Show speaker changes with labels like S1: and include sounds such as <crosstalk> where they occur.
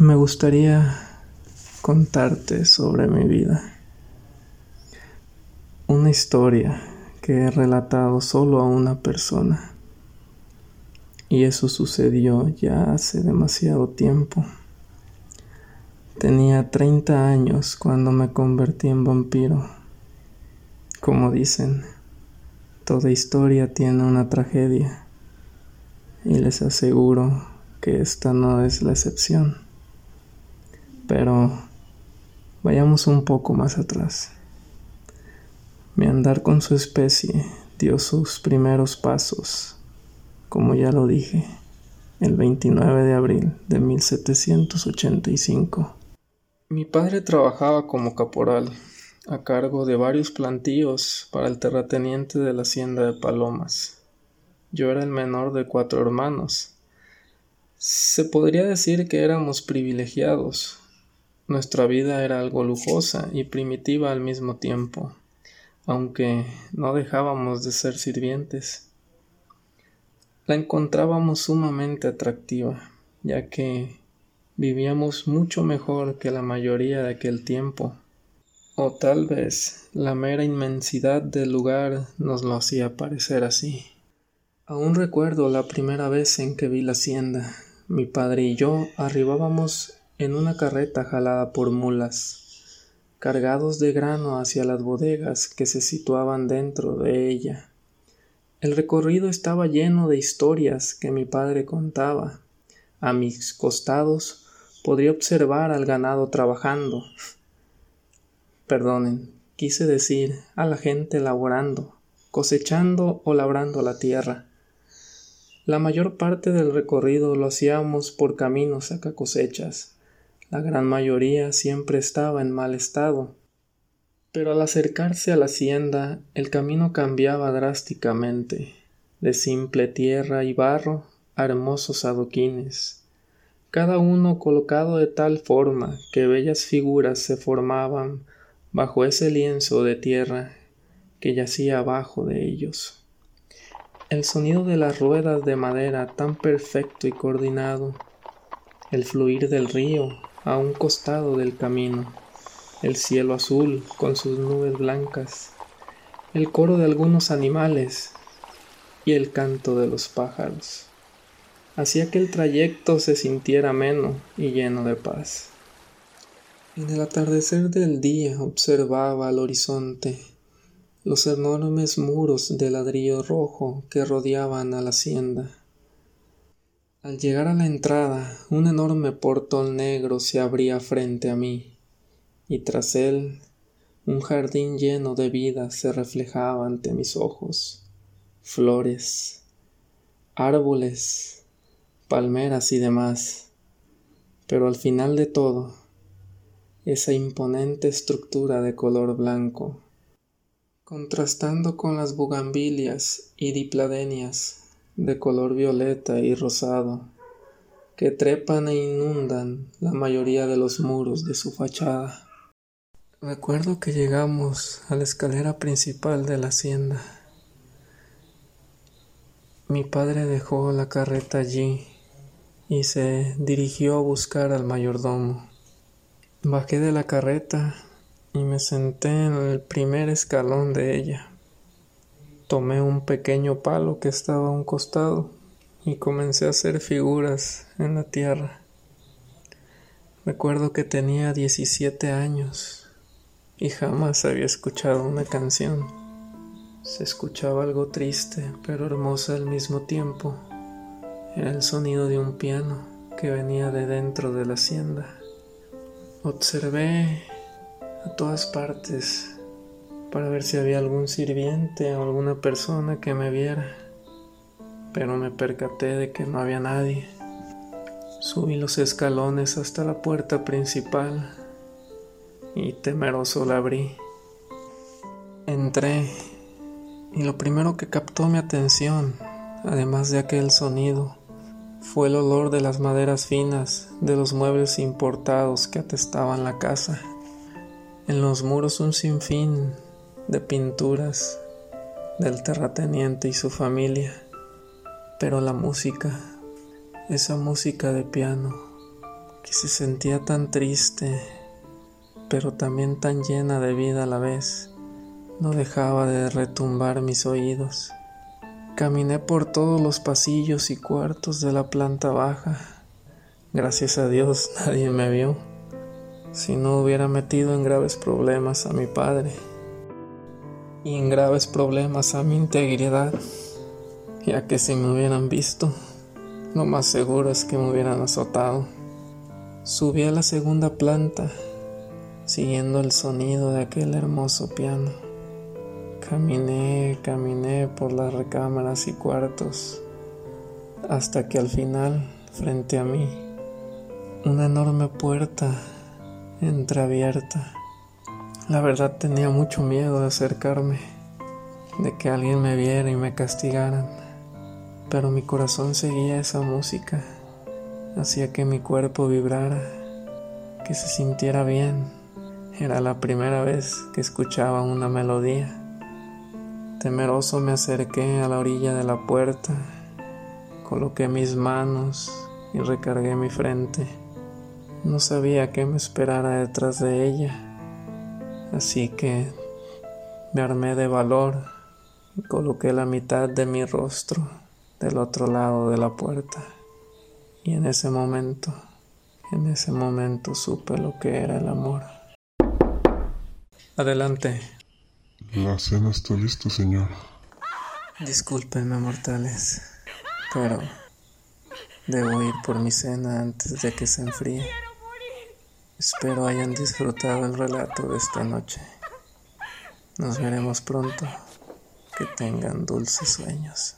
S1: Me gustaría contarte sobre mi vida. Una historia que he relatado solo a una persona. Y eso sucedió ya hace demasiado tiempo. Tenía 30 años cuando me convertí en vampiro. Como dicen, toda historia tiene una tragedia. Y les aseguro que esta no es la excepción. Pero vayamos un poco más atrás. Mi andar con su especie dio sus primeros pasos, como ya lo dije, el 29 de abril de 1785. Mi padre trabajaba como caporal, a cargo de varios plantíos para el terrateniente de la hacienda de Palomas. Yo era el menor de cuatro hermanos. Se podría decir que éramos privilegiados. Nuestra vida era algo lujosa y primitiva al mismo tiempo, aunque no dejábamos de ser sirvientes. La encontrábamos sumamente atractiva, ya que vivíamos mucho mejor que la mayoría de aquel tiempo. O tal vez la mera inmensidad del lugar nos lo hacía parecer así. Aún recuerdo la primera vez en que vi la hacienda. Mi padre y yo arribábamos en una carreta jalada por mulas, cargados de grano hacia las bodegas que se situaban dentro de ella. El recorrido estaba lleno de historias que mi padre contaba. A mis costados podría observar al ganado trabajando. Perdonen, quise decir a la gente laborando, cosechando o labrando la tierra. La mayor parte del recorrido lo hacíamos por caminos saca cosechas. La gran mayoría siempre estaba en mal estado. Pero al acercarse a la hacienda, el camino cambiaba drásticamente, de simple tierra y barro a hermosos adoquines, cada uno colocado de tal forma que bellas figuras se formaban bajo ese lienzo de tierra que yacía abajo de ellos. El sonido de las ruedas de madera tan perfecto y coordinado, el fluir del río a un costado del camino, el cielo azul con sus nubes blancas, el coro de algunos animales y el canto de los pájaros hacía que el trayecto se sintiera ameno y lleno de paz. En el atardecer del día observaba al horizonte los enormes muros de ladrillo rojo que rodeaban a la hacienda. Al llegar a la entrada, un enorme portón negro se abría frente a mí, y tras él un jardín lleno de vida se reflejaba ante mis ojos. Flores, árboles, palmeras y demás. Pero al final de todo, esa imponente estructura de color blanco, contrastando con las bugambilias y dipladenias de color violeta y rosado, que trepan e inundan la mayoría de los muros de su fachada. Recuerdo que llegamos a la escalera principal de la hacienda. Mi padre dejó la carreta allí y se dirigió a buscar al mayordomo. Bajé de la carreta y me senté en el primer escalón de ella. Tomé un pequeño palo que estaba a un costado y comencé a hacer figuras en la tierra. Recuerdo que tenía 17 años y jamás había escuchado una canción. Se escuchaba algo triste pero hermosa al mismo tiempo. Era el sonido de un piano que venía de dentro de la hacienda. Observé a todas partes para ver si había algún sirviente o alguna persona que me viera, pero me percaté de que no había nadie. Subí los escalones hasta la puerta principal y temeroso la abrí. Entré y lo primero que captó mi atención, además de aquel sonido, fue el olor de las maderas finas de los muebles importados que atestaban la casa. En los muros un sinfín de pinturas del terrateniente y su familia. Pero la música, esa música de piano que se sentía tan triste, pero también tan llena de vida a la vez, no dejaba de retumbar mis oídos. Caminé por todos los pasillos y cuartos de la planta baja. Gracias a Dios <laughs> nadie me vio. Si no hubiera metido en graves problemas a mi padre y en graves problemas a mi integridad, ya que si me hubieran visto, lo más seguro es que me hubieran azotado. Subí a la segunda planta, siguiendo el sonido de aquel hermoso piano. Caminé, caminé por las recámaras y cuartos, hasta que al final, frente a mí, una enorme puerta entreabierta. La verdad tenía mucho miedo de acercarme, de que alguien me viera y me castigaran, pero mi corazón seguía esa música, hacía que mi cuerpo vibrara, que se sintiera bien. Era la primera vez que escuchaba una melodía. Temeroso me acerqué a la orilla de la puerta, coloqué mis manos y recargué mi frente. No sabía qué me esperara detrás de ella, así que me armé de valor y coloqué la mitad de mi rostro del otro lado de la puerta. Y en ese momento, en ese momento supe lo que era el amor. Adelante.
S2: La cena está lista, señor.
S1: Discúlpenme, mortales, pero debo ir por mi cena antes de que se enfríe. Espero hayan disfrutado el relato de esta noche. Nos veremos pronto. Que tengan dulces sueños.